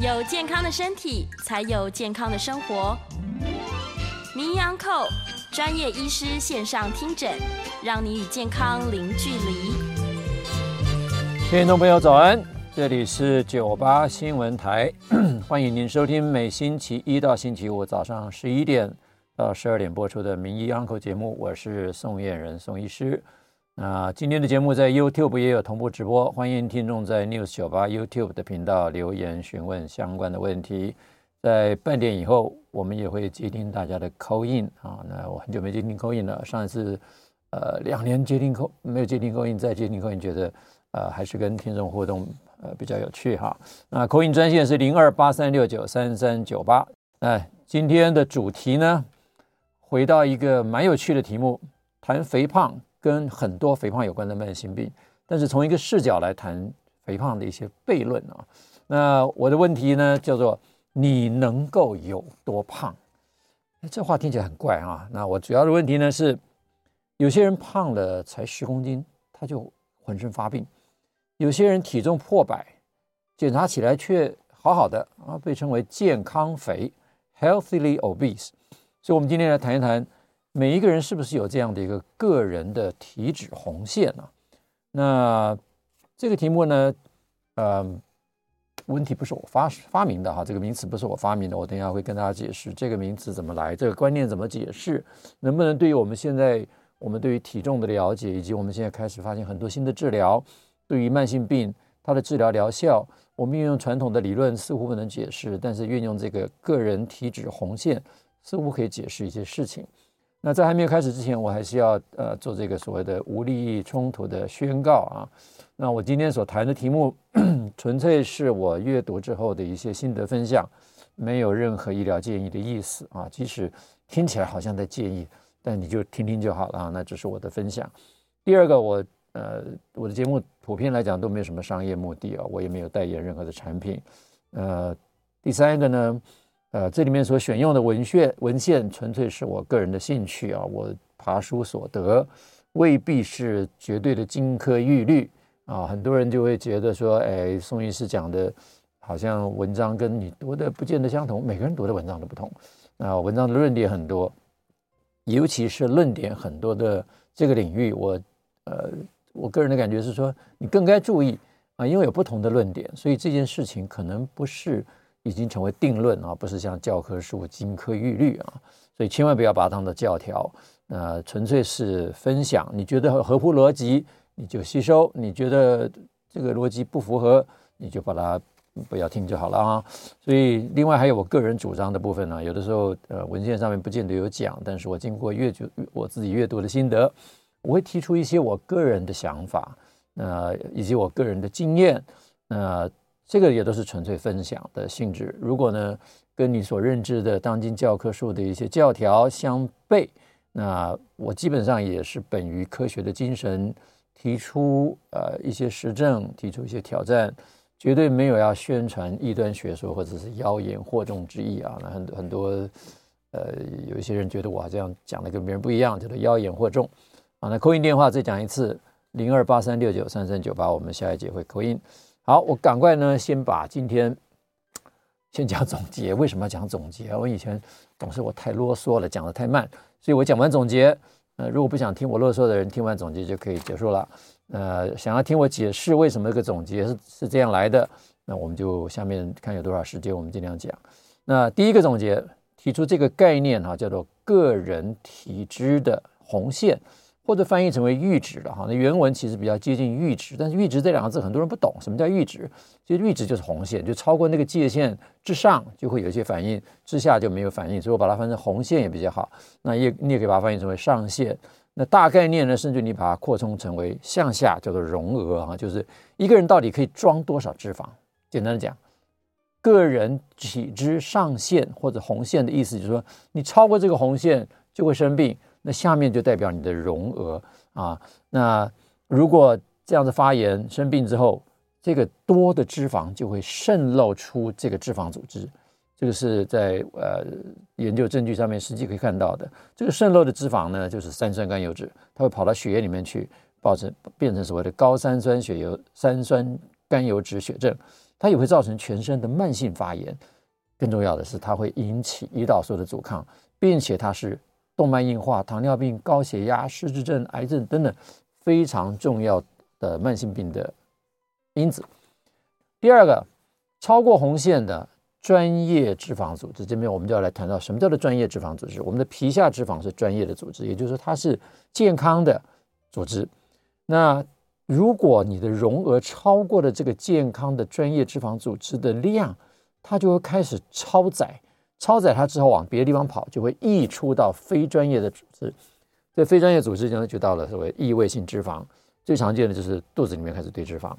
有健康的身体，才有健康的生活。名医杨口专业医师线上听诊，让你与健康零距离。听众朋友早安，这里是九八新闻台，欢迎您收听每星期一到星期五早上十一点到十二点播出的名医 Uncle 节目，我是宋彦仁宋医师。那今天的节目在 YouTube 也有同步直播，欢迎听众在 News 九八 YouTube 的频道留言询问相关的问题。在半点以后，我们也会接听大家的 call in 啊。那我很久没接听 call in 了，上一次呃两年接听 call 没有接听 call in，再接听 call in 觉得呃还是跟听众互动呃比较有趣哈。那 call in 专线是零二八三六九三三九八。那，今天的主题呢，回到一个蛮有趣的题目，谈肥胖。跟很多肥胖有关的慢性病，但是从一个视角来谈肥胖的一些悖论啊。那我的问题呢，叫做你能够有多胖？这话听起来很怪啊。那我主要的问题呢是，有些人胖了才十公斤，他就浑身发病；有些人体重破百，检查起来却好好的啊，被称为健康肥 （healthily obese）。所以，我们今天来谈一谈。每一个人是不是有这样的一个个人的体脂红线呢？那这个题目呢，呃，问题不是我发发明的哈，这个名词不是我发明的，我等一下会跟大家解释这个名词怎么来，这个观念怎么解释，能不能对于我们现在我们对于体重的了解，以及我们现在开始发现很多新的治疗，对于慢性病它的治疗疗效，我们运用传统的理论似乎不能解释，但是运用这个个人体脂红线似乎可以解释一些事情。那在还没有开始之前，我还是要呃做这个所谓的无利益冲突的宣告啊。那我今天所谈的题目，纯粹是我阅读之后的一些心得分享，没有任何医疗建议的意思啊。即使听起来好像在建议，但你就听听就好了啊。那只是我的分享。第二个，我呃我的节目普遍来讲都没有什么商业目的啊，我也没有代言任何的产品。呃，第三个呢。呃，这里面所选用的文献文献纯粹是我个人的兴趣啊，我爬书所得，未必是绝对的金科玉律啊。很多人就会觉得说，哎，宋医师讲的，好像文章跟你读的不见得相同，每个人读的文章都不同。啊，文章的论点很多，尤其是论点很多的这个领域，我呃，我个人的感觉是说，你更该注意啊，因为有不同的论点，所以这件事情可能不是。已经成为定论啊，不是像教科书金科玉律啊，所以千万不要把它当做教条，呃，纯粹是分享。你觉得合乎逻辑，你就吸收；你觉得这个逻辑不符合，你就把它不要听就好了啊。所以，另外还有我个人主张的部分呢，有的时候呃文献上面不见得有讲，但是我经过阅读我自己阅读的心得，我会提出一些我个人的想法，呃，以及我个人的经验，呃。这个也都是纯粹分享的性质。如果呢，跟你所认知的当今教科书的一些教条相悖，那我基本上也是本于科学的精神提出呃一些实证，提出一些挑战，绝对没有要宣传异端学说或者是妖言惑众之意啊。那很多很多呃有一些人觉得我这样讲的跟别人不一样，叫做妖言惑众啊。那口音电话再讲一次，零二八三六九三三九八，我们下一节会口音。好，我赶快呢，先把今天先讲总结。为什么要讲总结？我以前总是我太啰嗦了，讲得太慢，所以我讲完总结，呃，如果不想听我啰嗦的人，听完总结就可以结束了。呃，想要听我解释为什么这个总结是是这样来的，那我们就下面看有多少时间，我们尽量讲。那第一个总结提出这个概念哈，叫做个人体质的红线。或者翻译成为阈值了哈，那原文其实比较接近阈值，但是阈值这两个字很多人不懂，什么叫阈值？其实阈值就是红线，就超过那个界限之上就会有一些反应，之下就没有反应，所以我把它翻成红线也比较好。那也你也可以把它翻译成为上限。那大概念呢，甚至你把它扩充成为向下，叫做容额啊，就是一个人到底可以装多少脂肪？简单的讲，个人体脂上限或者红线的意思就是说，你超过这个红线就会生病。那下面就代表你的容额啊。那如果这样子发炎生病之后，这个多的脂肪就会渗漏出这个脂肪组织。这个是在呃研究证据上面实际可以看到的。这个渗漏的脂肪呢，就是三酸甘油脂，它会跑到血液里面去，造成变成所谓的高三酸血油三酸甘油脂血症。它也会造成全身的慢性发炎。更重要的是，它会引起胰岛素的阻抗，并且它是动脉硬化、糖尿病、高血压、失智症、癌症等等非常重要的慢性病的因子。第二个，超过红线的专业脂肪组织，这边我们就要来谈到什么叫做专业脂肪组织。我们的皮下脂肪是专业的组织，也就是说它是健康的组织。那如果你的容额超过了这个健康的专业脂肪组织的量，它就会开始超载，超载它之后往别的地方跑，就会溢出到非专业的组织。这非专业组织就就到了所谓异位性脂肪，最常见的就是肚子里面开始堆脂肪，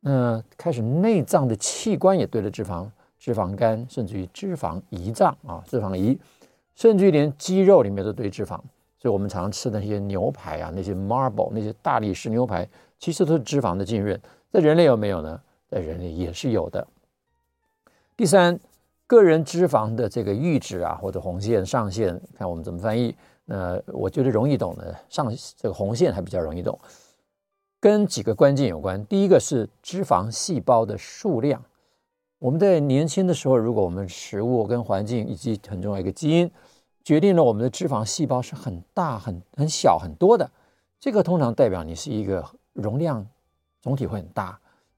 那开始内脏的器官也堆了脂肪，脂肪肝，甚至于脂肪胰脏啊，脂肪胰，甚至于连肌肉里面都堆脂肪。所以我们常吃的那些牛排啊，那些 Marble 那些大理石牛排，其实都是脂肪的浸润。在人类有没有呢？在人类也是有的。第三，个人脂肪的这个阈值啊，或者红线上限，看我们怎么翻译。那我觉得容易懂的，上这个红线还比较容易懂，跟几个关键有关。第一个是脂肪细胞的数量。我们在年轻的时候，如果我们食物跟环境以及很重要一个基因，决定了我们的脂肪细胞是很大、很很小、很多的，这个通常代表你是一个容量总体会很大。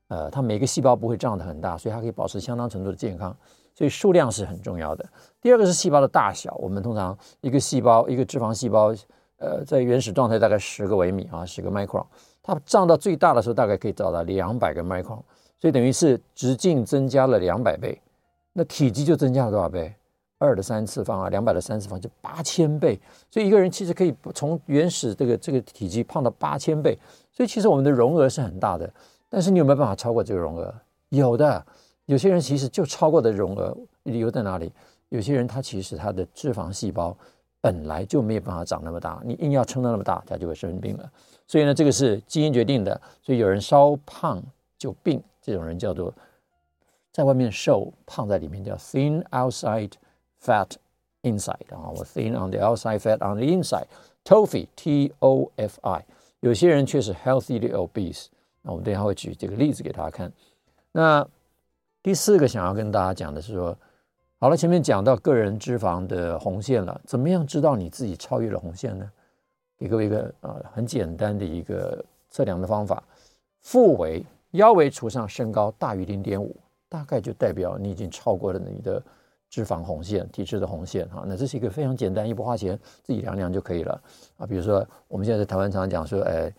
呃，它每个细胞不会胀得很大，所以它可以保持相当程度的健康，所以数量是很重要的。第二个是细胞的大小，我们通常一个细胞一个脂肪细胞，呃，在原始状态大概十个微米啊，十个 micron，它胀到最大的时候大概可以长到两百个 micron，所以等于是直径增加了两百倍，那体积就增加了多少倍？二的三次方啊，两百的三次方就八千倍，所以一个人其实可以从原始这个这个体积胖到八千倍，所以其实我们的容额是很大的。但是你有没有办法超过这个容额？有的，有些人其实就超过的容额，理由在哪里？有些人他其实他的脂肪细胞本来就没有办法长那么大，你硬要撑到那么大，他就会生病了。所以呢，这个是基因决定的。所以有人稍胖就病，这种人叫做在外面瘦，胖在里面叫 thin outside fat inside 啊，我 thin on the outside, fat on the inside，TOFI，T O F I。有些人却是 healthily obese。那我们等一下会举这个例子给大家看。那第四个想要跟大家讲的是说，好了，前面讲到个人脂肪的红线了，怎么样知道你自己超越了红线呢？给各位一个啊、很简单的一个测量的方法：腹围腰围除上身高大于零点五，大概就代表你已经超过了你的脂肪红线、体脂的红线哈。那这是一个非常简单，又不花钱，自己量量就可以了啊。比如说我们现在在台湾常常讲说，哎。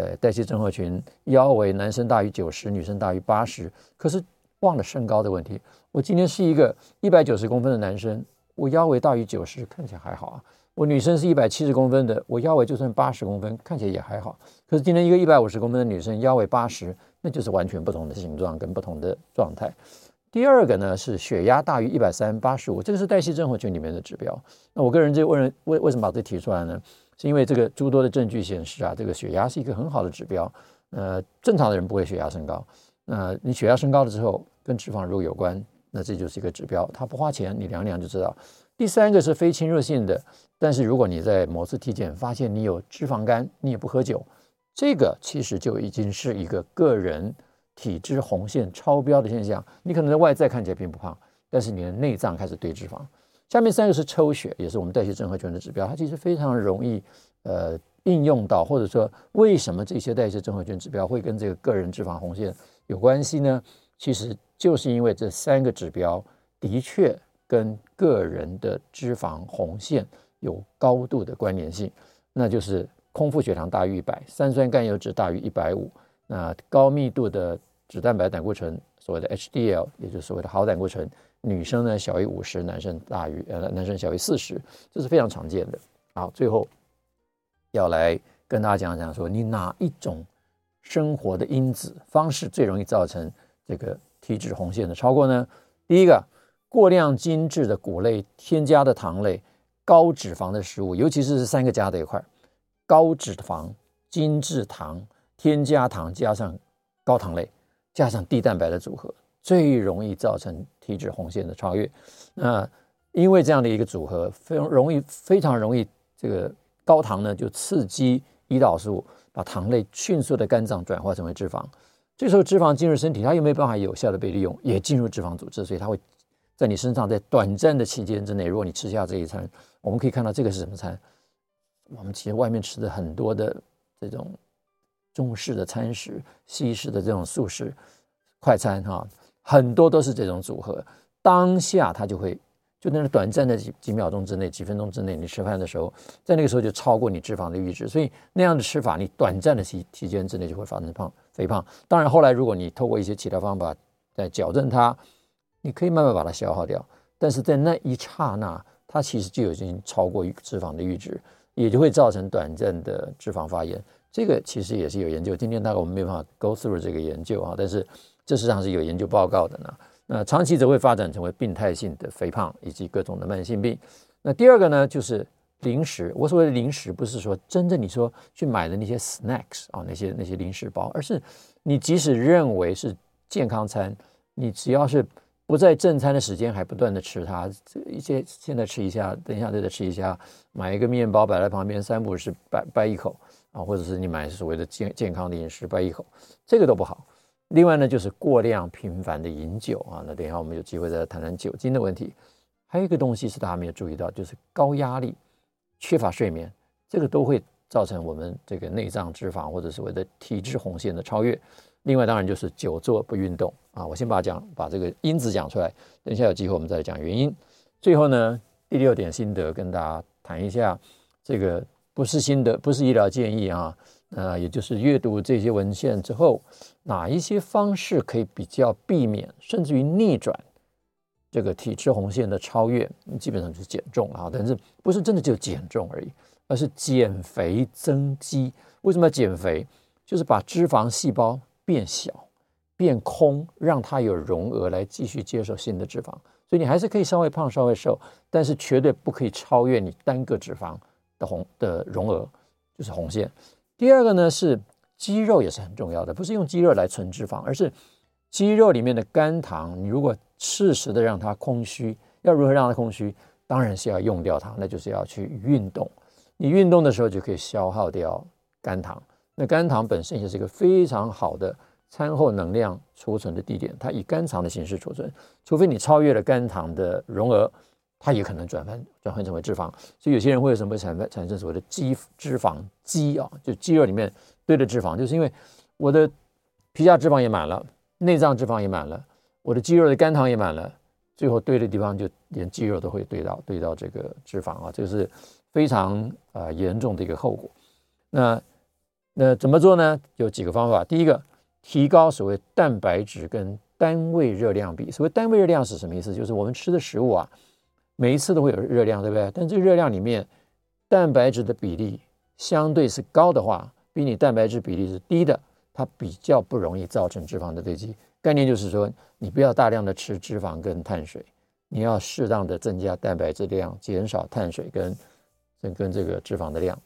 呃，代谢症候群腰围男生大于九十，女生大于八十，可是忘了身高的问题。我今天是一个一百九十公分的男生，我腰围大于九十，看起来还好啊。我女生是一百七十公分的，我腰围就算八十公分，看起来也还好。可是今天一个一百五十公分的女生，腰围八十，那就是完全不同的形状跟不同的状态。第二个呢是血压大于一百三八十五，这个是代谢症候群里面的指标。那我个人就问人为为什么把这提出来呢？是因为这个诸多的证据显示啊，这个血压是一个很好的指标。呃，正常的人不会血压升高。那你血压升高了之后，跟脂肪如果有关，那这就是一个指标。它不花钱，你量量就知道。第三个是非侵入性的，但是如果你在某次体检发现你有脂肪肝，你也不喝酒，这个其实就已经是一个个人体脂红线超标的现象。你可能在外在看起来并不胖，但是你的内脏开始堆脂肪。下面三个是抽血，也是我们代谢症候群的指标，它其实非常容易，呃，应用到，或者说为什么这些代谢症候群指标会跟这个个人脂肪红线有关系呢？其实就是因为这三个指标的确跟个人的脂肪红线有高度的关联性，那就是空腹血糖大于一百，三酸甘油酯大于一百五，那高密度的脂蛋白胆固醇，所谓的 HDL，也就是所谓的好胆固醇。女生呢小于五十，男生大于呃，男生小于四十，这是非常常见的。好，最后要来跟大家讲讲说，你哪一种生活的因子方式最容易造成这个体脂红线的超过呢？第一个，过量精致的谷类、添加的糖类、高脂肪的食物，尤其是这三个加在一块，高脂肪、精致糖、添加糖加上高糖类加上低蛋白的组合。最容易造成体脂红线的超越，那因为这样的一个组合非常容易，非常容易这个高糖呢就刺激胰岛素把糖类迅速的肝脏转化成为脂肪，这时候脂肪进入身体，它又没有办法有效的被利用，也进入脂肪组织，所以它会在你身上在短暂的期间之内，如果你吃下这一餐，我们可以看到这个是什么餐？我们其实外面吃的很多的这种中式的餐食、西式的这种素食快餐哈，很多都是这种组合。当下它就会就在那短暂的几几秒钟之内、几分钟之内，你吃饭的时候，在那个时候就超过你脂肪的阈值，所以那样的吃法，你短暂的期期间之内就会发生胖肥胖。当然后来如果你透过一些其他方法来矫正它，你可以慢慢把它消耗掉，但是在那一刹那，它其实就已经超过脂肪的阈值。也就会造成短暂的脂肪发炎，这个其实也是有研究。今天大概我们没办法 go through 这个研究啊，但是这实际上是有研究报告的呢。那长期则会发展成为病态性的肥胖以及各种的慢性病。那第二个呢，就是零食。我所谓的零食，不是说真正你说去买的那些 snacks 啊，那些那些零食包，而是你即使认为是健康餐，你只要是。不在正餐的时间还不断的吃它，这一些现在吃一下，等一下再再吃一下，买一个面包摆在旁边，三不五时掰掰一口啊，或者是你买所谓的健健康的饮食掰一口，这个都不好。另外呢，就是过量频繁的饮酒啊，那等一下我们有机会再谈谈酒精的问题。还有一个东西是大家没有注意到，就是高压力、缺乏睡眠，这个都会造成我们这个内脏脂肪或者所谓的体脂红线的超越。另外当然就是久坐不运动啊，我先把讲把这个因子讲出来，等一下有机会我们再讲原因。最后呢，第六点心得跟大家谈一下，这个不是心得，不是医疗建议啊，呃，也就是阅读这些文献之后，哪一些方式可以比较避免，甚至于逆转这个体脂红线的超越，基本上就是减重啊，但是不是真的就减重而已，而是减肥增肌。为什么要减肥？就是把脂肪细胞。变小、变空，让它有容额来继续接受新的脂肪，所以你还是可以稍微胖、稍微瘦，但是绝对不可以超越你单个脂肪的红的容额，就是红线。第二个呢是肌肉也是很重要的，不是用肌肉来存脂肪，而是肌肉里面的肝糖，你如果适时的让它空虚，要如何让它空虚？当然是要用掉它，那就是要去运动。你运动的时候就可以消耗掉肝糖。那肝糖本身也是一个非常好的餐后能量储存的地点，它以肝糖的形式储存，除非你超越了肝糖的容额，它也可能转换转换成为脂肪。所以有些人会有什么产生产生所谓的肌脂肪肌啊，就肌肉里面堆的脂肪，就是因为我的皮下脂肪也满了，内脏脂肪也满了，我的肌肉的肝糖也满了，最后堆的地方就连肌肉都会堆到堆到这个脂肪啊，这个是非常啊、呃、严重的一个后果。那那怎么做呢？有几个方法。第一个，提高所谓蛋白质跟单位热量比。所谓单位热量是什么意思？就是我们吃的食物啊，每一次都会有热量，对不对？但这个热量里面，蛋白质的比例相对是高的话，比你蛋白质比例是低的，它比较不容易造成脂肪的堆积。概念就是说，你不要大量的吃脂肪跟碳水，你要适当的增加蛋白质量，减少碳水跟跟跟这个脂肪的量。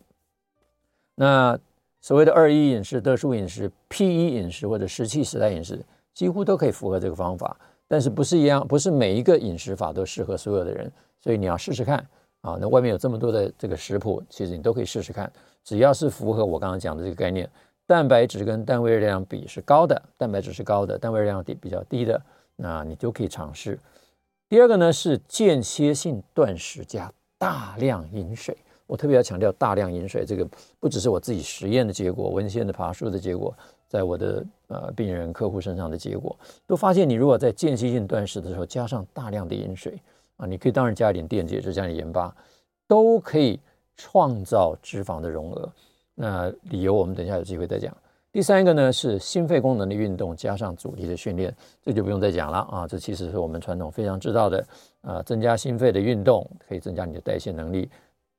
那所谓的二一饮食、特殊饮食、P 一饮食或者石器时代饮食，几乎都可以符合这个方法，但是不是一样，不是每一个饮食法都适合所有的人，所以你要试试看啊。那外面有这么多的这个食谱，其实你都可以试试看，只要是符合我刚刚讲的这个概念，蛋白质跟单位热量比是高的，蛋白质是高的，单位热量低比较低的，那你都可以尝试。第二个呢是间歇性断食加大量饮水。我特别要强调大量饮水，这个不只是我自己实验的结果，文献的爬梳的结果，在我的呃病人客户身上的结果，都发现你如果在间歇性断食的时候加上大量的饮水啊，你可以当然加一点电解质，加点盐巴，都可以创造脂肪的容额。那理由我们等一下有机会再讲。第三个呢是心肺功能的运动加上阻力的训练，这就不用再讲了啊，这其实是我们传统非常知道的啊，增加心肺的运动可以增加你的代谢能力。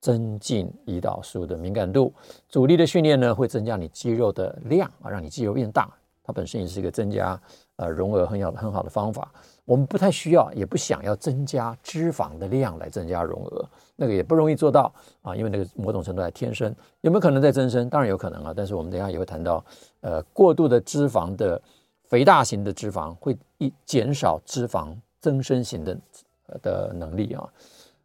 增进胰岛素的敏感度，阻力的训练呢，会增加你肌肉的量啊，让你肌肉变大。它本身也是一个增加呃容额很好很好的方法。我们不太需要，也不想要增加脂肪的量来增加容额，那个也不容易做到啊，因为那个某种程度还天生。有没有可能再增生？当然有可能啊，但是我们等下也会谈到，呃，过度的脂肪的肥大型的脂肪会一减少脂肪增生型的的能力啊。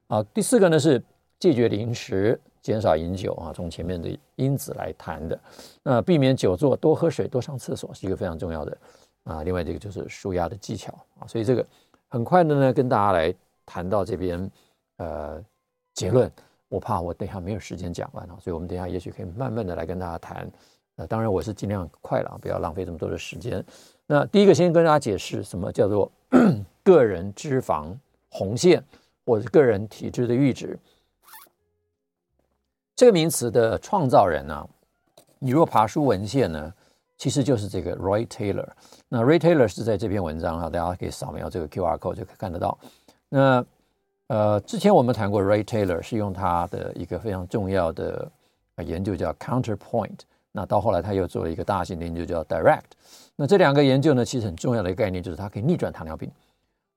啊，第四个呢是。戒绝零食，减少饮酒啊，从前面的因子来谈的。那避免久坐，多喝水，多上厕所是一个非常重要的啊。另外这个就是舒压的技巧啊。所以这个很快的呢，跟大家来谈到这边呃结论。我怕我等一下没有时间讲完啊，所以我们等一下也许可以慢慢的来跟大家谈。呃，当然我是尽量快了，不要浪费这么多的时间。那第一个先跟大家解释什么叫做 个人脂肪红线，或者个人体质的阈值。这个名词的创造人呢、啊，你若爬书文献呢，其实就是这个 Roy Taylor。那 Roy Taylor 是在这篇文章哈，大家可以扫描这个 QR code 就可以看得到。那呃，之前我们谈过 Roy Taylor 是用他的一个非常重要的研究叫 Counterpoint。那到后来他又做了一个大型的研究叫 Direct。那这两个研究呢，其实很重要的一个概念就是它可以逆转糖尿病。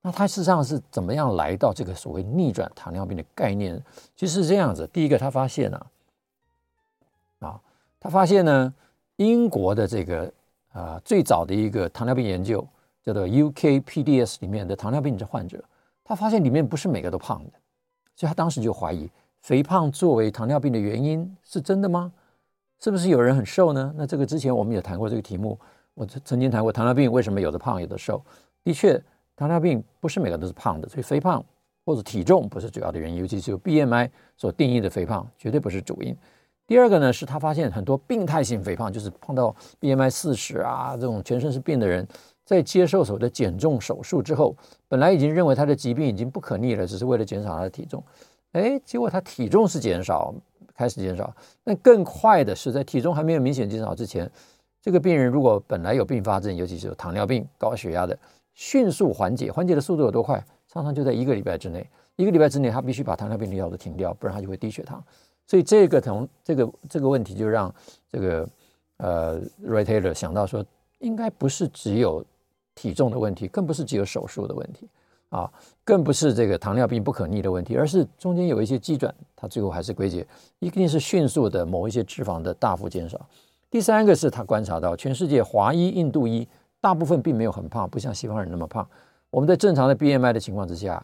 那他事实上是怎么样来到这个所谓逆转糖尿病的概念？其实是这样子，第一个他发现啊，啊，他发现呢，英国的这个啊最早的一个糖尿病研究叫做 UKPDS 里面的糖尿病的患者，他发现里面不是每个都胖的，所以他当时就怀疑肥胖作为糖尿病的原因是真的吗？是不是有人很瘦呢？那这个之前我们也谈过这个题目，我曾经谈过糖尿病为什么有的胖有的瘦，的确。糖尿病不是每个都是胖的，所以肥胖或者体重不是主要的原因，尤其是由 BMI 所定义的肥胖绝对不是主因。第二个呢，是他发现很多病态性肥胖，就是胖到 BMI 四十啊这种全身是病的人，在接受所谓的减重手术之后，本来已经认为他的疾病已经不可逆了，只是为了减少他的体重，哎，结果他体重是减少，开始减少，但更快的是在体重还没有明显减少之前，这个病人如果本来有并发症，尤其是有糖尿病、高血压的。迅速缓解，缓解的速度有多快？常常就在一个礼拜之内。一个礼拜之内，他必须把糖尿病的药都停掉，不然他就会低血糖。所以这个从这个这个问题就让这个呃 Roy Taylor 想到说，应该不是只有体重的问题，更不是只有手术的问题啊，更不是这个糖尿病不可逆的问题，而是中间有一些机转，他最后还是归结一定是迅速的某一些脂肪的大幅减少。第三个是他观察到全世界华裔、印度裔。大部分并没有很胖，不像西方人那么胖。我们在正常的 BMI 的情况之下，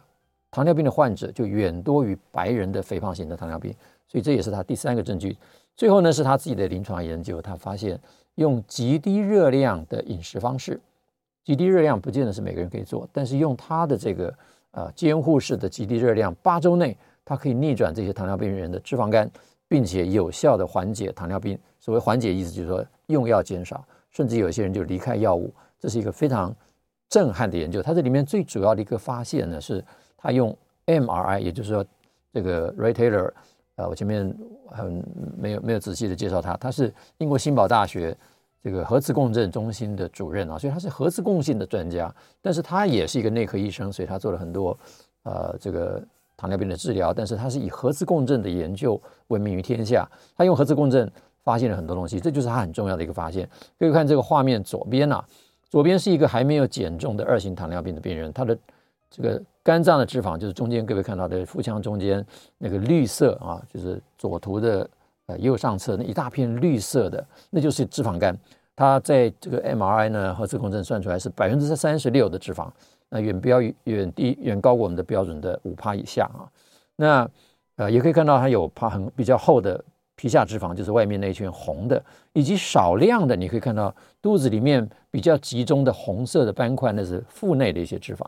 糖尿病的患者就远多于白人的肥胖型的糖尿病，所以这也是他第三个证据。最后呢，是他自己的临床研究，他发现用极低热量的饮食方式，极低热量不见得是每个人可以做，但是用他的这个呃监护式的极低热量，八周内他可以逆转这些糖尿病人的脂肪肝，并且有效的缓解糖尿病。所谓缓解意思就是说用药减少，甚至有些人就离开药物。这是一个非常震撼的研究。它这里面最主要的一个发现呢，是他用 MRI，也就是说，这个 Ray Taylor，呃，我前面很没有没有仔细的介绍他，他是英国新堡大学这个核磁共振中心的主任啊，所以他是核磁共振的专家。但是他也是一个内科医生，所以他做了很多呃这个糖尿病的治疗。但是他是以核磁共振的研究闻名于天下，他用核磁共振发现了很多东西，这就是他很重要的一个发现。可以看这个画面左边啊。左边是一个还没有减重的二型糖尿病的病人，他的这个肝脏的脂肪就是中间各位看到的腹腔中间那个绿色啊，就是左图的呃右上侧那一大片绿色的，那就是脂肪肝。他在这个 MRI 呢，核磁共振算出来是百分之三十六的脂肪，那远标远低远高过我们的标准的五趴以下啊。那呃也可以看到他有趴很比较厚的。皮下脂肪就是外面那一圈红的，以及少量的，你可以看到肚子里面比较集中的红色的斑块，那是腹内的一些脂肪。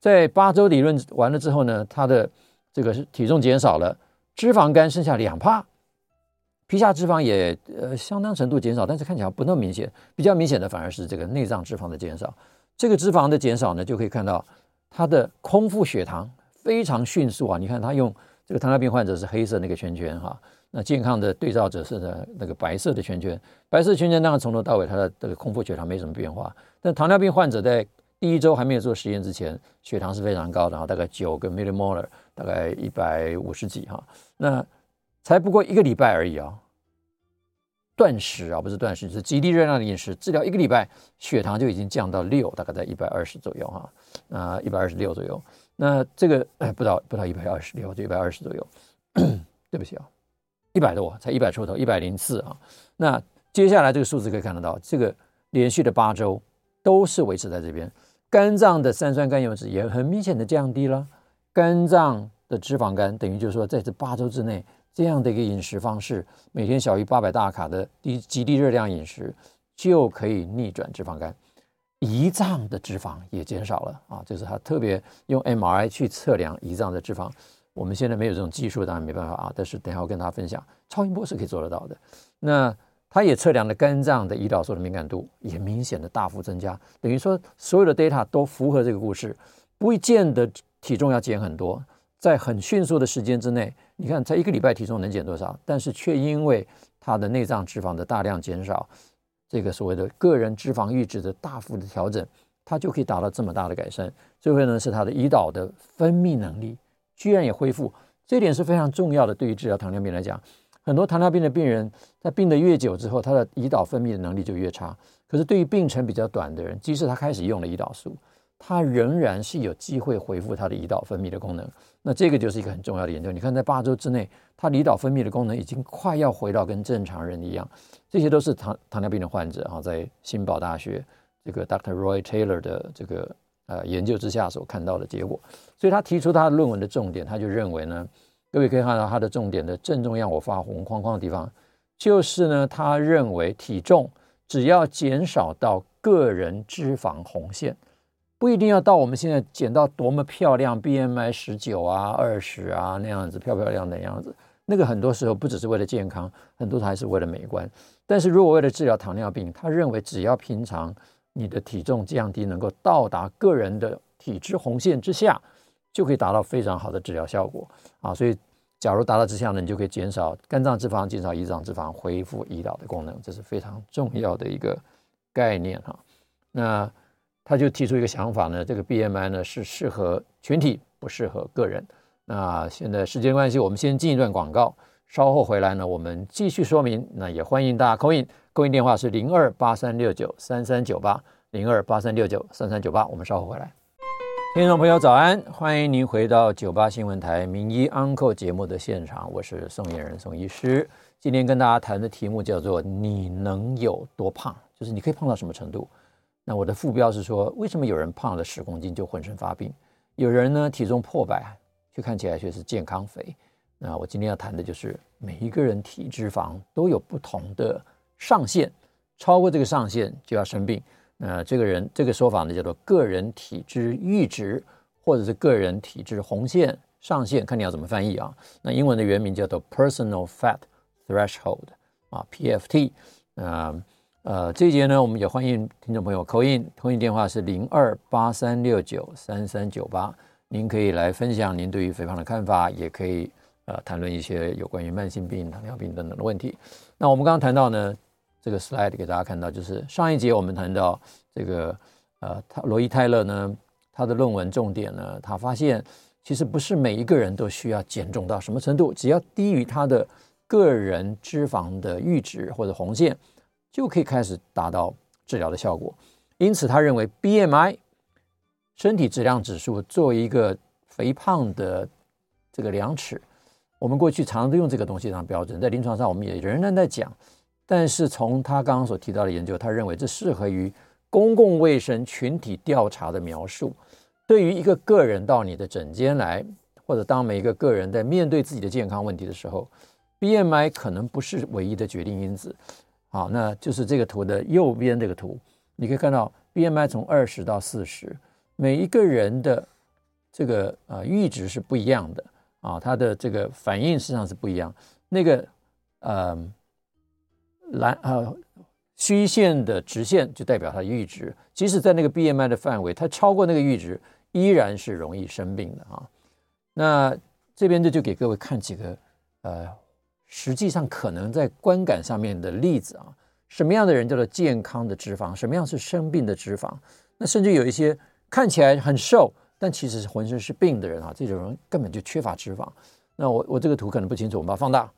在八周理论完了之后呢，他的这个是体重减少了，脂肪肝剩下两趴，皮下脂肪也呃相当程度减少，但是看起来不那么明显，比较明显的反而是这个内脏脂肪的减少。这个脂肪的减少呢，就可以看到他的空腹血糖非常迅速啊！你看他用这个糖尿病患者是黑色那个圈圈哈。那健康的对照者是呢那个白色的圈圈，白色圈圈当然从头到尾它的这个空腹血糖没什么变化，但糖尿病患者在第一周还没有做实验之前，血糖是非常高的，然后大概九个 millimolar，大概一百五十几哈，那才不过一个礼拜而已啊，断食啊不是断食，是极低热量的饮食，治疗一个礼拜，血糖就已经降到六，大概在一百二十左右哈，啊一百二十六左右，那这个不到不到一百二十六，就一百二十左右，对不起啊。一百多，才一百出头，一百零四啊。那接下来这个数字可以看得到，这个连续的八周都是维持在这边，肝脏的三酸甘油酯也很明显的降低了，肝脏的脂肪肝等于就是说在这八周之内这样的一个饮食方式，每天小于八百大卡的低极低热量饮食，就可以逆转脂肪肝，胰脏的脂肪也减少了啊！就是他特别用 MRI 去测量胰脏的脂肪。我们现在没有这种技术，当然没办法啊。但是等一下我跟大家分享，超音波是可以做得到的。那他也测量了肝脏的胰岛素的敏感度，也明显的大幅增加。等于说所有的 data 都符合这个故事，不会见得体重要减很多，在很迅速的时间之内，你看在一个礼拜体重能减多少？但是却因为他的内脏脂肪的大量减少，这个所谓的个人脂肪阈值的大幅的调整，它就可以达到这么大的改善。最后呢，是他的胰岛的分泌能力。居然也恢复，这点是非常重要的。对于治疗糖尿病来讲，很多糖尿病的病人在病得越久之后，他的胰岛分泌的能力就越差。可是对于病程比较短的人，即使他开始用了胰岛素，他仍然是有机会恢复他的胰岛分泌的功能。那这个就是一个很重要的研究。你看，在八周之内，他胰岛分泌的功能已经快要回到跟正常人一样。这些都是糖糖尿病的患者啊，在新堡大学这个 Dr. Roy Taylor 的这个。呃，研究之下所看到的结果，所以他提出他的论文的重点，他就认为呢，各位可以看到他的重点的正中央，我发红框框的地方，就是呢，他认为体重只要减少到个人脂肪红线，不一定要到我们现在减到多么漂亮，BMI 十九啊、二十啊那样子漂漂亮的样子，那个很多时候不只是为了健康，很多还是为了美观。但是如果为了治疗糖尿病，他认为只要平常。你的体重降低，能够到达个人的体脂红线之下，就可以达到非常好的治疗效果啊！所以，假如达到之下呢，你就可以减少肝脏脂肪，减少胰脏脂肪，恢复胰岛的功能，这是非常重要的一个概念哈。那他就提出一个想法呢，这个 BMI 呢是适合群体，不适合个人。那现在时间关系，我们先进一段广告，稍后回来呢，我们继续说明。那也欢迎大家 call in。供应电话是零二八三六九三三九八零二八三六九三三九八，我们稍后回来。听众朋友早安，欢迎您回到九八新闻台名医 Uncle 节目的现场，我是宋彦仁宋医师。今天跟大家谈的题目叫做“你能有多胖”，就是你可以胖到什么程度。那我的副标是说，为什么有人胖了十公斤就浑身发病，有人呢体重破百却看起来却是健康肥？那我今天要谈的就是每一个人体脂肪都有不同的。上限超过这个上限就要生病。那这个人这个说法呢，叫做个人体质阈值，或者是个人体质红线上限，看你要怎么翻译啊。那英文的原名叫做 Personal Fat Threshold 啊，PFT。呃呃，这一节呢，我们也欢迎听众朋友 call in，call in 电话是零二八三六九三三九八，您可以来分享您对于肥胖的看法，也可以呃谈论一些有关于慢性病、糖尿病等等的问题。那我们刚刚谈到呢。这个 slide 给大家看到，就是上一节我们谈到这个呃，他罗伊泰勒呢，他的论文重点呢，他发现其实不是每一个人都需要减重到什么程度，只要低于他的个人脂肪的阈值或者红线，就可以开始达到治疗的效果。因此，他认为 BMI 身体质量指数作为一个肥胖的这个量尺，我们过去常常都用这个东西当标准，在临床上我们也仍然在讲。但是从他刚刚所提到的研究，他认为这适合于公共卫生群体调查的描述。对于一个个人到你的诊间来，或者当每一个个人在面对自己的健康问题的时候，BMI 可能不是唯一的决定因子。好，那就是这个图的右边这个图，你可以看到 BMI 从二十到四十，每一个人的这个呃阈值是不一样的啊，它的这个反应实际上是不一样。那个呃。蓝呃，虚线的直线就代表它的阈值，即使在那个 BMI 的范围，它超过那个阈值，依然是容易生病的啊。那这边就就给各位看几个呃，实际上可能在观感上面的例子啊。什么样的人叫做健康的脂肪？什么样是生病的脂肪？那甚至有一些看起来很瘦，但其实是浑身是病的人啊，这种人根本就缺乏脂肪。那我我这个图可能不清楚，我们把它放大。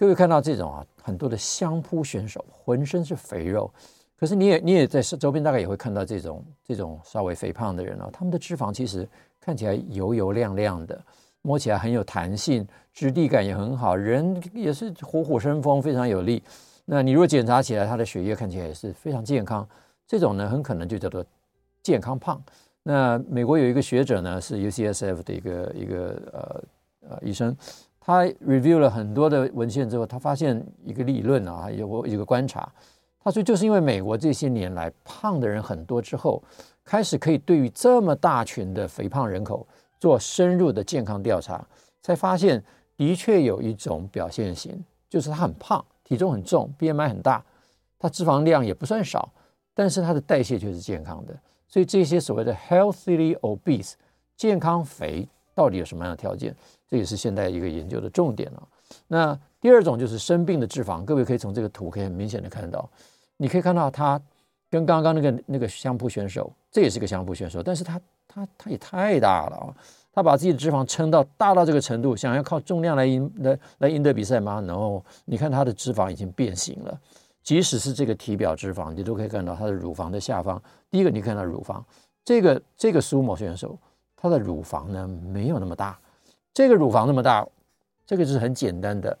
各位看到这种啊，很多的相扑选手浑身是肥肉，可是你也你也在周边大概也会看到这种这种稍微肥胖的人啊，他们的脂肪其实看起来油油亮亮的，摸起来很有弹性，质地感也很好，人也是虎虎生风，非常有力。那你如果检查起来，他的血液看起来也是非常健康，这种呢很可能就叫做健康胖。那美国有一个学者呢，是 UCSF 的一个一个呃呃医生。他 review 了很多的文献之后，他发现一个理论啊，有一个观察，他说就是因为美国这些年来胖的人很多之后，开始可以对于这么大群的肥胖人口做深入的健康调查，才发现的确有一种表现型，就是他很胖，体重很重，BMI 很大，他脂肪量也不算少，但是他的代谢却是健康的。所以这些所谓的 healthily obese 健康肥到底有什么样的条件？这也是现在一个研究的重点啊。那第二种就是生病的脂肪，各位可以从这个图可以很明显的看到，你可以看到他跟刚刚那个那个相扑选手，这也是个相扑选手，但是他他他也太大了啊！他把自己的脂肪撑到大到这个程度，想要靠重量来赢来来赢得比赛吗？然后你看他的脂肪已经变形了，即使是这个体表脂肪，你都可以看到他的乳房的下方。第一个你看到乳房，这个这个苏某选手，他的乳房呢没有那么大。这个乳房那么大，这个就是很简单的，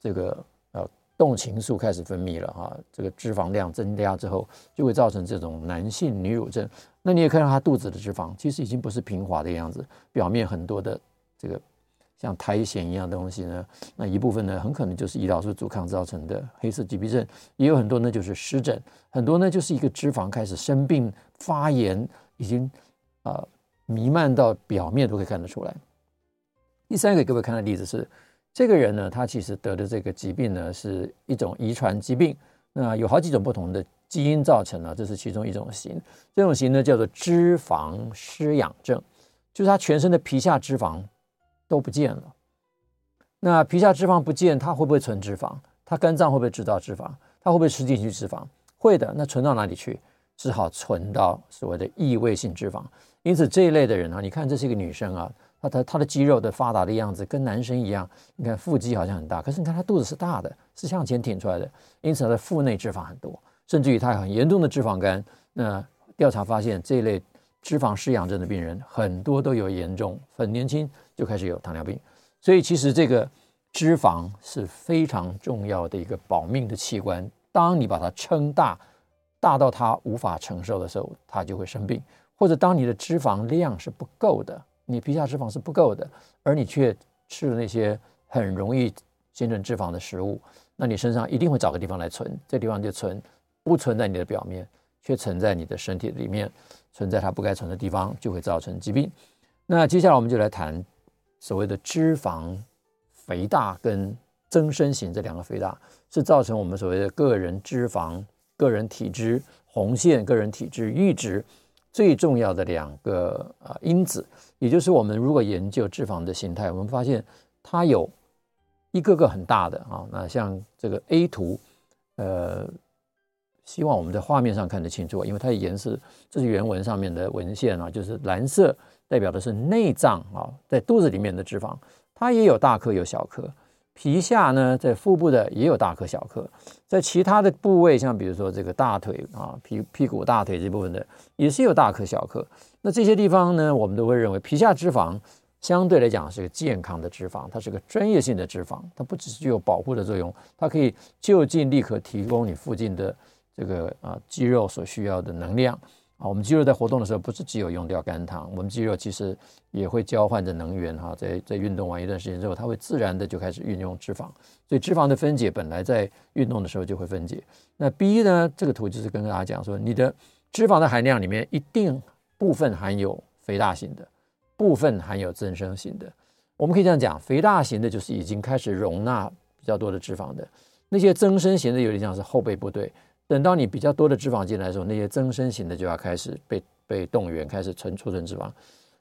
这个呃动情素开始分泌了哈，这个脂肪量增加之后，就会造成这种男性女乳症。那你也看到他肚子的脂肪，其实已经不是平滑的样子，表面很多的这个像苔藓一样的东西呢，那一部分呢很可能就是胰岛素阻抗造成的黑色棘皮症，也有很多呢就是湿疹，很多呢就是一个脂肪开始生病发炎，已经啊、呃、弥漫到表面都可以看得出来。第三个给各位看的例子是，这个人呢，他其实得的这个疾病呢，是一种遗传疾病。那有好几种不同的基因造成的，这是其中一种型。这种型呢叫做脂肪失养症，就是他全身的皮下脂肪都不见了。那皮下脂肪不见，他会不会存脂肪？他肝脏会不会制造脂肪？他会不会吃进去脂肪？会的。那存到哪里去？只好存到所谓的异位性脂肪。因此这一类的人啊，你看这是一个女生啊。他的他的肌肉的发达的样子跟男生一样，你看腹肌好像很大，可是你看他肚子是大的，是向前挺出来的，因此他的腹内脂肪很多，甚至于他很严重的脂肪肝。那调查发现，这一类脂肪失养症的病人很多都有严重，很年轻就开始有糖尿病。所以其实这个脂肪是非常重要的一个保命的器官，当你把它撑大，大到它无法承受的时候，它就会生病；或者当你的脂肪量是不够的。你皮下脂肪是不够的，而你却吃了那些很容易形成脂肪的食物，那你身上一定会找个地方来存，这地方就存，不存在你的表面，却存在你的身体里面，存在它不该存的地方，就会造成疾病。那接下来我们就来谈所谓的脂肪肥大跟增生型这两个肥大，是造成我们所谓的个人脂肪、个人体脂红线、个人体脂阈值。最重要的两个啊因子，也就是我们如果研究脂肪的形态，我们发现它有一个个很大的啊，那像这个 A 图，呃，希望我们在画面上看得清楚，因为它的颜色，这是原文上面的文献啊，就是蓝色代表的是内脏啊，在肚子里面的脂肪，它也有大颗有小颗。皮下呢，在腹部的也有大颗小颗，在其他的部位，像比如说这个大腿啊、屁屁股、大腿这部分的，也是有大颗小颗。那这些地方呢，我们都会认为皮下脂肪相对来讲是个健康的脂肪，它是个专业性的脂肪，它不只是具有保护的作用，它可以就近立刻提供你附近的这个啊肌肉所需要的能量。啊，我们肌肉在活动的时候，不是只有用掉肝糖，我们肌肉其实也会交换着能源哈。在在运动完一段时间之后，它会自然的就开始运用脂肪，所以脂肪的分解本来在运动的时候就会分解。那 B 呢，这个图就是跟大家讲说，你的脂肪的含量里面一定部分含有肥大型的，部分含有增生型的。我们可以这样讲，肥大型的就是已经开始容纳比较多的脂肪的，那些增生型的有点像是后备部队。等到你比较多的脂肪进来的时候，那些增生型的就要开始被被动员，开始存储存脂肪。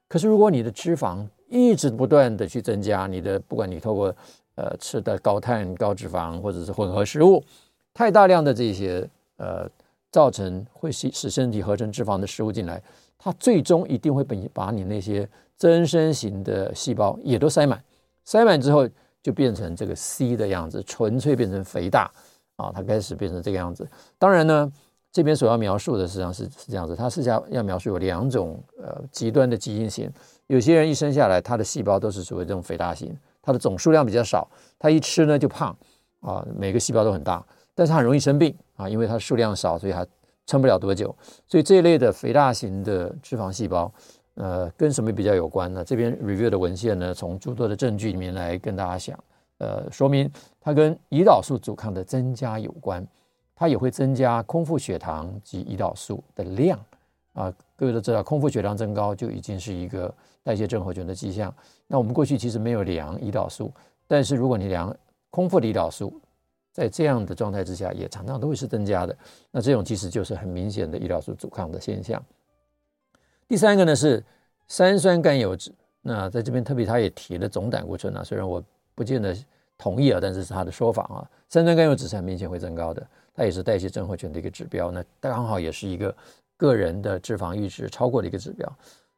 可是如果你的脂肪一直不断的去增加，你的不管你透过呃吃的高碳高脂肪或者是混合食物，太大量的这些呃造成会使使身体合成脂肪的食物进来，它最终一定会把把你那些增生型的细胞也都塞满，塞满之后就变成这个 C 的样子，纯粹变成肥大。啊，它开始变成这个样子。当然呢，这边所要描述的实际上是是这样子。它实际上要描述有两种呃极端的基因型。有些人一生下来，他的细胞都是属于这种肥大型，它的总数量比较少，他一吃呢就胖啊，每个细胞都很大，但是他很容易生病啊，因为它数量少，所以他撑不了多久。所以这一类的肥大型的脂肪细胞，呃，跟什么比较有关呢？这边 review 的文献呢，从诸多的证据里面来跟大家讲，呃，说明它跟胰岛素阻抗的增加有关，它也会增加空腹血糖及胰岛素的量啊。各位都知道，空腹血糖增高就已经是一个代谢症候群的迹象。那我们过去其实没有量胰岛素，但是如果你量空腹的胰岛素，在这样的状态之下，也常常都会是增加的。那这种其实就是很明显的胰岛素阻抗的现象。第三个呢是三酸甘油脂，那在这边特别他也提了总胆固醇啊，虽然我不见得同意啊，但是是他的说法啊。三酸甘油酯是很明显会增高的，它也是代谢症候群的一个指标，那刚好也是一个个人的脂肪阈值超过的一个指标。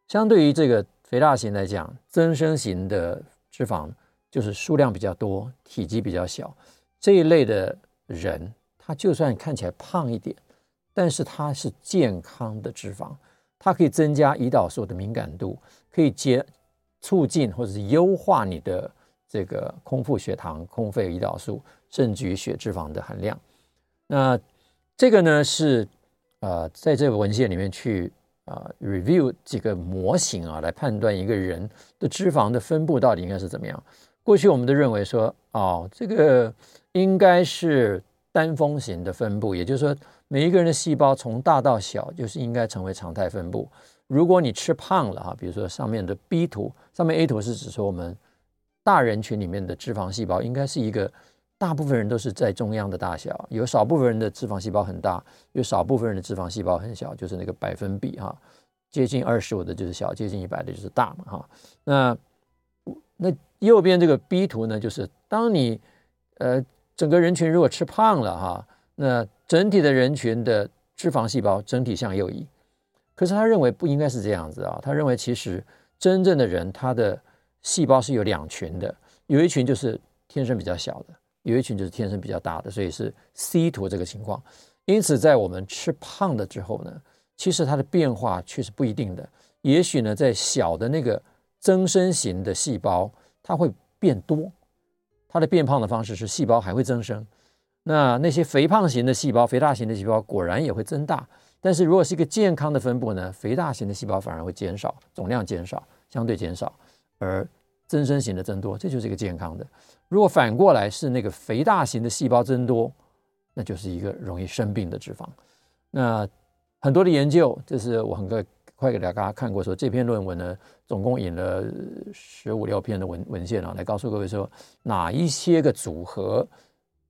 相对于这个肥大型来讲，增生型的脂肪就是数量比较多，体积比较小，这一类的人，他就算看起来胖一点，但是他是健康的脂肪。它可以增加胰岛素的敏感度，可以接促进或者是优化你的这个空腹血糖、空腹胰岛素，甚至于血脂肪的含量。那这个呢是呃，在这个文献里面去啊、呃、review 几个模型啊，来判断一个人的脂肪的分布到底应该是怎么样。过去我们都认为说，哦，这个应该是单峰型的分布，也就是说。每一个人的细胞从大到小，就是应该成为常态分布。如果你吃胖了哈，比如说上面的 B 图，上面 A 图是指说我们大人群里面的脂肪细胞应该是一个大部分人都是在中央的大小，有少部分人的脂肪细胞很大，有少部分人的脂肪细胞很小，就是那个百分比哈，接近二十五的就是小，接近一百的就是大嘛哈。那那右边这个 B 图呢，就是当你呃整个人群如果吃胖了哈，那整体的人群的脂肪细胞整体向右移，可是他认为不应该是这样子啊。他认为其实真正的人他的细胞是有两群的，有一群就是天生比较小的，有一群就是天生比较大的，所以是 C 图这个情况。因此，在我们吃胖了之后呢，其实它的变化却是不一定的。也许呢，在小的那个增生型的细胞，它会变多，它的变胖的方式是细胞还会增生。那那些肥胖型的细胞、肥大型的细胞果然也会增大，但是如果是一个健康的分布呢，肥大型的细胞反而会减少，总量减少，相对减少，而增生型的增多，这就是一个健康的。如果反过来是那个肥大型的细胞增多，那就是一个容易生病的脂肪。那很多的研究，这是我很快快给大家看过，说这篇论文呢，总共引了十五六篇的文文献啊，来告诉各位说哪一些个组合。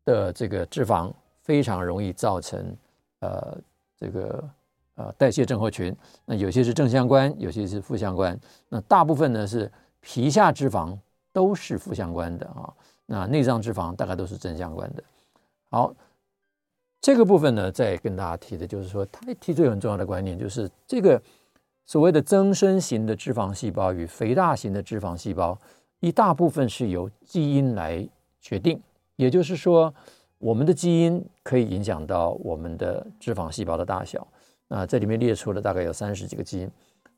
的这个脂肪非常容易造成呃这个呃代谢症候群，那有些是正相关，有些是负相关。那大部分呢是皮下脂肪都是负相关的啊，那内脏脂肪大概都是正相关的。好，这个部分呢再跟大家提的就是说，他提出很重要的观念，就是这个所谓的增生型的脂肪细胞与肥大型的脂肪细胞，一大部分是由基因来决定。也就是说，我们的基因可以影响到我们的脂肪细胞的大小。啊，这里面列出了大概有三十几个基因。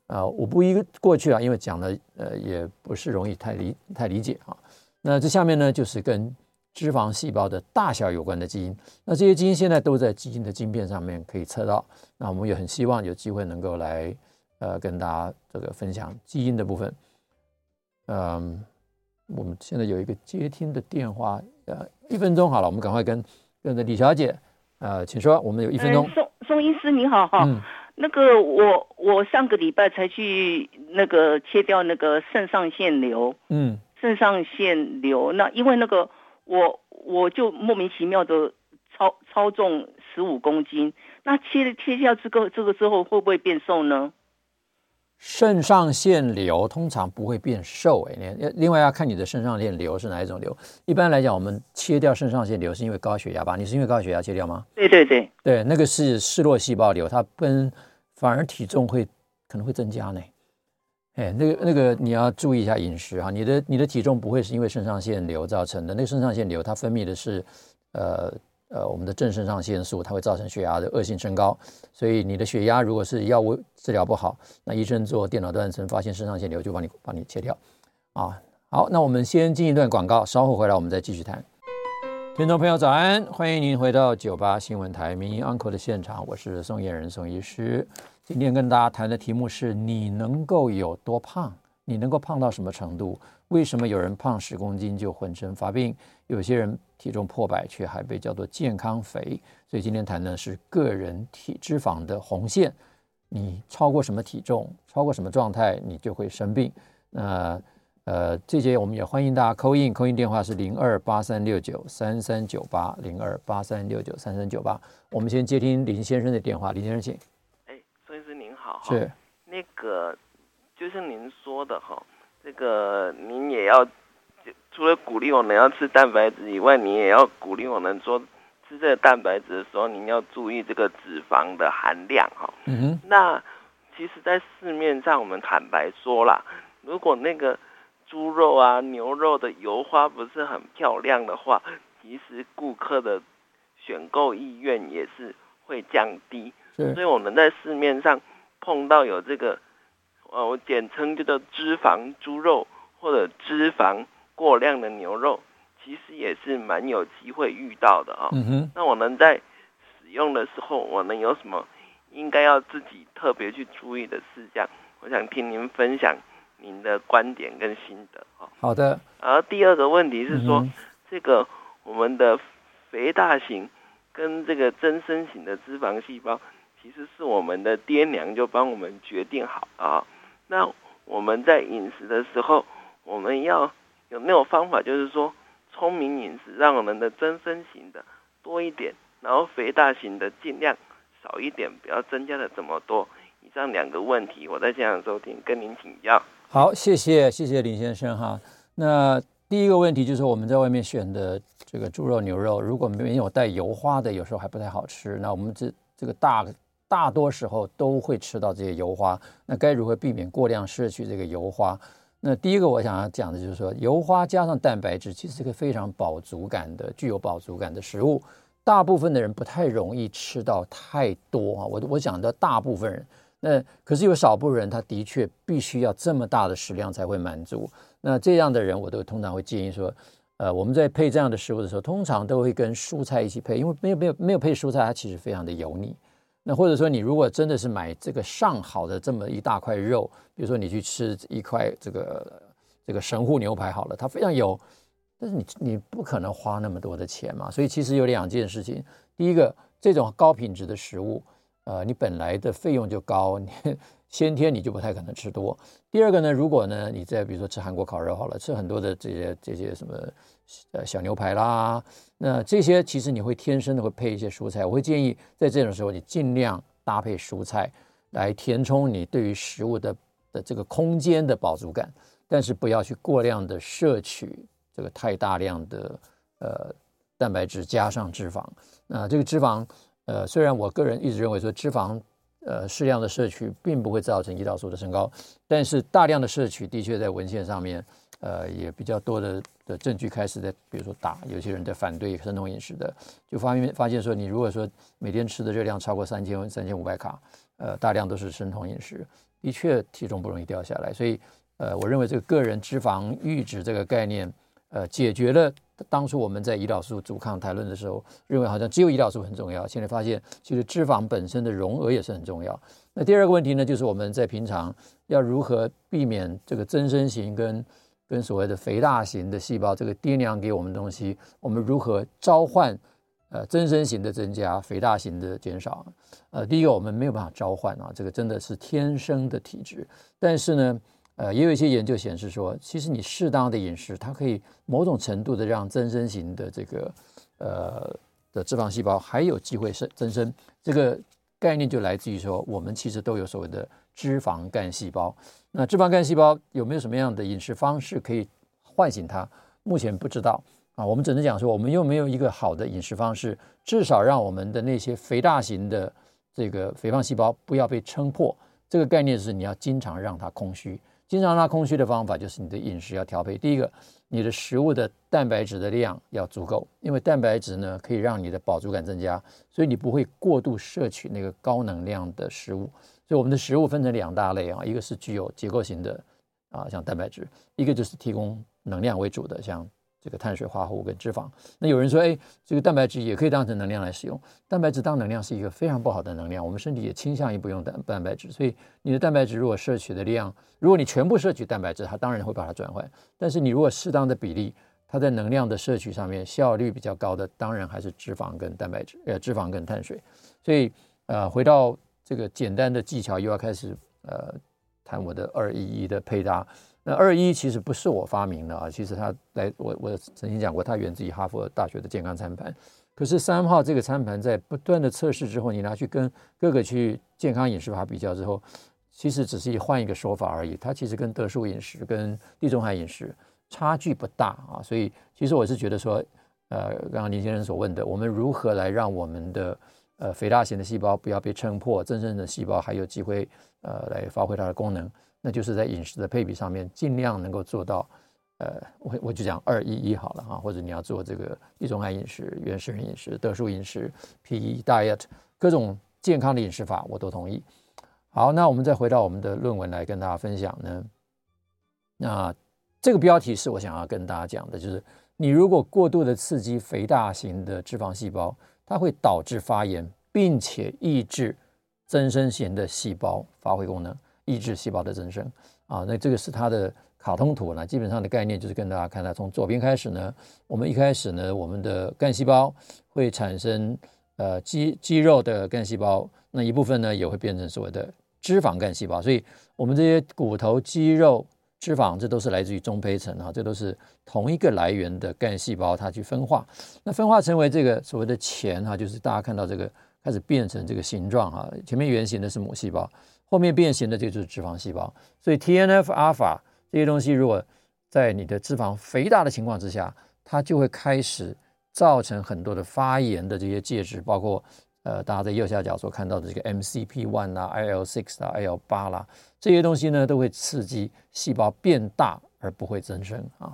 啊，我不一个过去啊，因为讲的呃也不是容易太理太理解啊。那这下面呢，就是跟脂肪细胞的大小有关的基因。那这些基因现在都在基因的晶片上面可以测到。那我们也很希望有机会能够来呃跟大家这个分享基因的部分。嗯。我们现在有一个接听的电话，呃，一分钟好了，我们赶快跟跟着李小姐，呃，请说，我们有一分钟。宋宋医师你好哈，嗯、那个我我上个礼拜才去那个切掉那个肾上腺瘤，嗯，肾上腺瘤，那因为那个我我就莫名其妙的超超重十五公斤，那切切掉这个这个之后会不会变瘦呢？肾上腺瘤通常不会变瘦，哎，你另外要看你的肾上腺瘤是哪一种瘤。一般来讲，我们切掉肾上腺瘤是因为高血压吧？你是因为高血压切掉吗？对对对，对，那个是视络细胞瘤，它跟反而体重会可能会增加呢。哎，那个那个你要注意一下饮食哈，你的你的体重不会是因为肾上腺瘤造成的，那个肾上腺瘤它分泌的是呃。呃，我们的正肾上腺素它会造成血压的恶性升高，所以你的血压如果是药物治疗不好，那医生做电脑断层发现肾上腺瘤就帮你帮你切掉。啊，好，那我们先进一段广告，稍后回来我们再继续谈。听众朋友早安，欢迎您回到九八新闻台名医 Uncle 的现场，我是宋彦仁宋医师。今天跟大家谈的题目是你能够有多胖？你能够胖到什么程度？为什么有人胖十公斤就浑身发病？有些人体重破百却还被叫做健康肥？所以今天谈的是个人体脂肪的红线。你超过什么体重，超过什么状态，你就会生病。那呃，这些我们也欢迎大家扣印，扣印电话是零二八三六九三三九八零二八三六九三三九八。我们先接听林先生的电话，林先生请。哎，孙医师您好。是。那个就像您说的哈，这个您也要除了鼓励我们要吃蛋白质以外，你也要鼓励我们说吃这个蛋白质的时候，您要注意这个脂肪的含量哈。嗯哼。那其实，在市面上我们坦白说啦，如果那个猪肉啊、牛肉的油花不是很漂亮的话，其实顾客的选购意愿也是会降低。所以我们在市面上碰到有这个，呃，我简称叫做脂肪猪肉或者脂肪过量的牛肉，其实也是蛮有机会遇到的啊。嗯哼。那我们在使用的时候，我们有什么应该要自己特别去注意的事项？我想听您分享。您的观点跟心得啊，好的。而第二个问题是说，嗯、这个我们的肥大型跟这个增生型的脂肪细胞，其实是我们的爹娘就帮我们决定好啊。那我们在饮食的时候，我们要有没有方法，就是说聪明饮食，让我们的增生型的多一点，然后肥大型的尽量少一点，不要增加的这么多。以上两个问题，我在现场收听，跟您请教。好，谢谢谢谢林先生哈。那第一个问题就是我们在外面选的这个猪肉牛肉，如果没有带油花的，有时候还不太好吃。那我们这这个大大多时候都会吃到这些油花，那该如何避免过量摄取这个油花？那第一个我想要讲的就是说，油花加上蛋白质其实是个非常饱足感的、具有饱足感的食物。大部分的人不太容易吃到太多啊。我我讲的大部分人。那可是有少部分人，他的确必须要这么大的食量才会满足。那这样的人，我都通常会建议说，呃，我们在配这样的食物的时候，通常都会跟蔬菜一起配，因为没有没有没有配蔬菜，它其实非常的油腻。那或者说，你如果真的是买这个上好的这么一大块肉，比如说你去吃一块这个这个神户牛排好了，它非常油，但是你你不可能花那么多的钱嘛。所以其实有两件事情，第一个，这种高品质的食物。呃，你本来的费用就高，你先天你就不太可能吃多。第二个呢，如果呢你在比如说吃韩国烤肉好了，吃很多的这些这些什么呃小牛排啦，那这些其实你会天生的会配一些蔬菜。我会建议在这种时候你尽量搭配蔬菜来填充你对于食物的的这个空间的饱足感，但是不要去过量的摄取这个太大量的呃蛋白质加上脂肪。那这个脂肪。呃，虽然我个人一直认为说脂肪，呃，适量的摄取并不会造成胰岛素的升高，但是大量的摄取的确在文献上面，呃，也比较多的的证据开始在，比如说打有些人在反对生酮饮食的，就发现发现说，你如果说每天吃的热量超过三千三千五百卡，呃，大量都是生酮饮食，的确体重不容易掉下来，所以，呃，我认为这个个人脂肪阈值这个概念，呃，解决了。当初我们在胰岛素阻抗谈论的时候，认为好像只有胰岛素很重要。现在发现，其实脂肪本身的容额也是很重要。那第二个问题呢，就是我们在平常要如何避免这个增生型跟跟所谓的肥大型的细胞，这个爹娘给我们的东西，我们如何召唤呃增生型的增加，肥大型的减少？呃，第一个我们没有办法召唤啊，这个真的是天生的体质。但是呢，呃，也有一些研究显示说，其实你适当的饮食，它可以某种程度的让增生型的这个呃的脂肪细胞还有机会生增生。这个概念就来自于说，我们其实都有所谓的脂肪干细胞。那脂肪干细胞有没有什么样的饮食方式可以唤醒它？目前不知道啊。我们只能讲说，我们又没有一个好的饮食方式，至少让我们的那些肥大型的这个肥胖细胞不要被撑破。这个概念是你要经常让它空虚。经常让它空虚的方法就是你的饮食要调配。第一个，你的食物的蛋白质的量要足够，因为蛋白质呢可以让你的饱足感增加，所以你不会过度摄取那个高能量的食物。所以我们的食物分成两大类啊，一个是具有结构型的啊，像蛋白质；一个就是提供能量为主的，像这个碳水化合物跟脂肪。那有人说，哎，这个蛋白质也可以当成能量来使用。蛋白质当能量是一个非常不好的能量，我们身体也倾向于不用蛋蛋白质。所以你的蛋白质如果摄取的量，如果你全部摄取蛋白质，它当然会把它转换。但是你如果适当的比例，它在能量的摄取上面效率比较高的，当然还是脂肪跟蛋白质，呃，脂肪跟碳水。所以，呃，回到这个简单的技巧，又要开始呃谈我的二一一的配搭。那二一其实不是我发明的啊，其实它来我我曾经讲过，它源自于哈佛大学的健康餐盘。可是三号这个餐盘在不断的测试之后，你拿去跟各个去健康饮食法比较之后，其实只是换一个说法而已。它其实跟德叔饮食、跟地中海饮食差距不大啊。所以其实我是觉得说，呃，刚刚林先生所问的，我们如何来让我们的呃肥大型的细胞不要被撑破，真正的细胞还有机会呃来发挥它的功能。那就是在饮食的配比上面，尽量能够做到，呃，我我就讲二一一好了哈，或者你要做这个地中海饮食、原始人饮食、德叔饮食、PE diet，各种健康的饮食法我都同意。好，那我们再回到我们的论文来跟大家分享呢。那这个标题是我想要跟大家讲的，就是你如果过度的刺激肥大型的脂肪细胞，它会导致发炎，并且抑制增生型的细胞发挥功能。抑制细胞的增生啊，那这个是它的卡通图呢。基本上的概念就是跟大家看到，从左边开始呢，我们一开始呢，我们的干细胞会产生呃肌肌肉的干细胞，那一部分呢也会变成所谓的脂肪干细胞。所以，我们这些骨头、肌肉、脂肪，这都是来自于中胚层啊，这都是同一个来源的干细胞，它去分化，那分化成为这个所谓的前哈，就是大家看到这个开始变成这个形状哈，前面圆形的是母细胞。后面变形的这就是脂肪细胞，所以 TNF 阿尔法这些东西，如果在你的脂肪肥大的情况之下，它就会开始造成很多的发炎的这些介质，包括呃大家在右下角所看到的这个 MCP1 啦、IL6 啦、IL8 啦这些东西呢，都会刺激细胞变大而不会增生啊。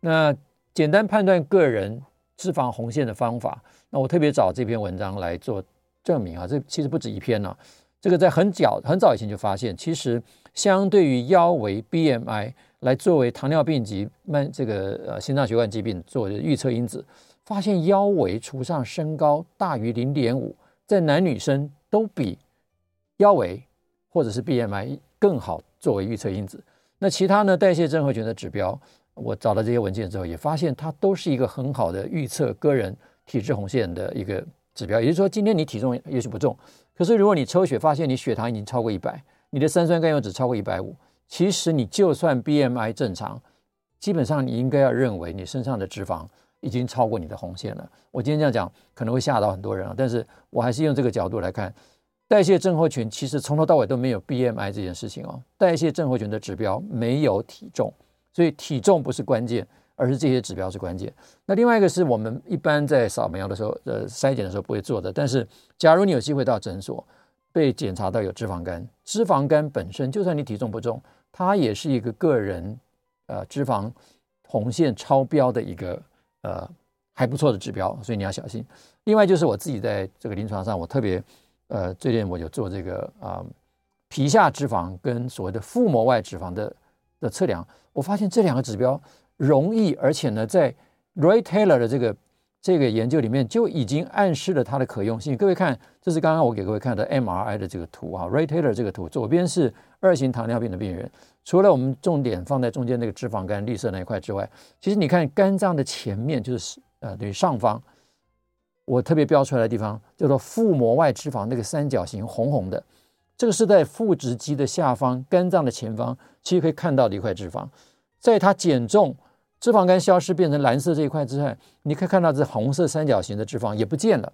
那简单判断个人脂肪红线的方法，那我特别找这篇文章来做证明啊，这其实不止一篇呢、啊。这个在很早很早以前就发现，其实相对于腰围 BMI 来作为糖尿病及慢这个呃心脏血管疾病做的预测因子，发现腰围除上身高大于零点五，在男女生都比腰围或者是 BMI 更好作为预测因子。那其他呢，代谢症候群的指标，我找到这些文件之后，也发现它都是一个很好的预测个人体质红线的一个指标。也就是说，今天你体重也许不重。可是，如果你抽血发现你血糖已经超过一百，你的三酸甘油酯超过一百五，其实你就算 BMI 正常，基本上你应该要认为你身上的脂肪已经超过你的红线了。我今天这样讲可能会吓到很多人啊，但是我还是用这个角度来看，代谢症候群其实从头到尾都没有 BMI 这件事情哦。代谢症候群的指标没有体重，所以体重不是关键。而是这些指标是关键。那另外一个是我们一般在扫描的时候，呃，筛检的时候不会做的。但是，假如你有机会到诊所被检查到有脂肪肝，脂肪肝本身就算你体重不重，它也是一个个人呃脂肪红线超标的一个呃还不错的指标，所以你要小心。另外就是我自己在这个临床上，我特别呃最近我有做这个啊、皮下脂肪跟所谓的腹膜外脂肪的的测量，我发现这两个指标。容易，而且呢，在 Roy Taylor 的这个这个研究里面就已经暗示了它的可用性。各位看，这是刚刚我给各位看的 MRI 的这个图啊，Ray Taylor 这个图，左边是二型糖尿病的病人，除了我们重点放在中间那个脂肪肝绿色那一块之外，其实你看肝脏的前面就是呃对上方，我特别标出来的地方叫做腹膜外脂肪那个三角形红红的，这个是在腹直肌的下方，肝脏的前方，其实可以看到的一块脂肪，在它减重。脂肪肝消失变成蓝色这一块之外，你可以看到这红色三角形的脂肪也不见了。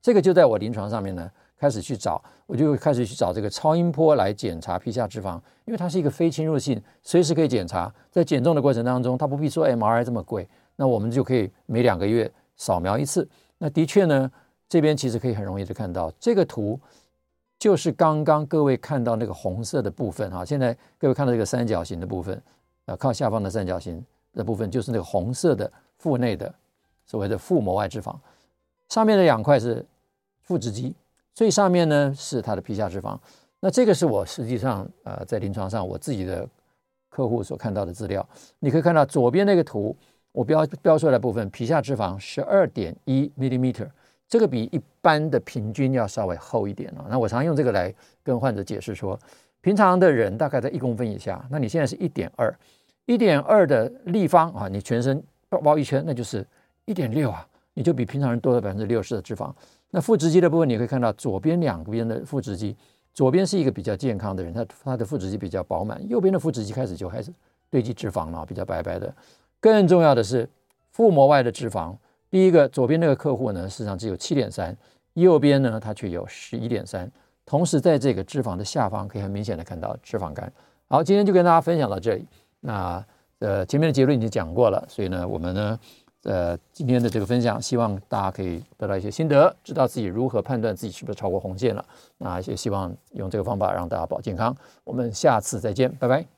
这个就在我临床上面呢，开始去找，我就开始去找这个超音波来检查皮下脂肪，因为它是一个非侵入性，随时可以检查。在减重的过程当中，它不必说 MRI 这么贵，那我们就可以每两个月扫描一次。那的确呢，这边其实可以很容易的看到这个图，就是刚刚各位看到那个红色的部分哈。现在各位看到这个三角形的部分，呃，靠下方的三角形。的部分就是那个红色的腹内的所谓的腹膜外脂肪，上面的两块是腹直肌，最上面呢是它的皮下脂肪。那这个是我实际上呃在临床上我自己的客户所看到的资料。你可以看到左边那个图我标标出来部分，皮下脂肪十二点一 millimeter，这个比一般的平均要稍微厚一点啊。那我常用这个来跟患者解释说，平常的人大概在一公分以下，那你现在是一点二，一点二的立方啊，你全身包包一圈，那就是一点六啊，你就比平常人多了百分之六十的脂肪。那腹直肌的部分，你可以看到左边两边的腹直肌，左边是一个比较健康的人，他他的腹直肌比较饱满，右边的腹直肌开始就开始堆积脂肪了，比较白白的。更重要的是腹膜外的脂肪，第一个左边那个客户呢，实际上只有七点三，右边呢它却有十一点三。同时在这个脂肪的下方，可以很明显的看到脂肪肝。好，今天就跟大家分享到这里。那呃前面的结论已经讲过了，所以呢我们呢呃今天的这个分享，希望大家可以得到一些心得，知道自己如何判断自己是不是超过红线了。那也希望用这个方法让大家保健康。我们下次再见，拜拜。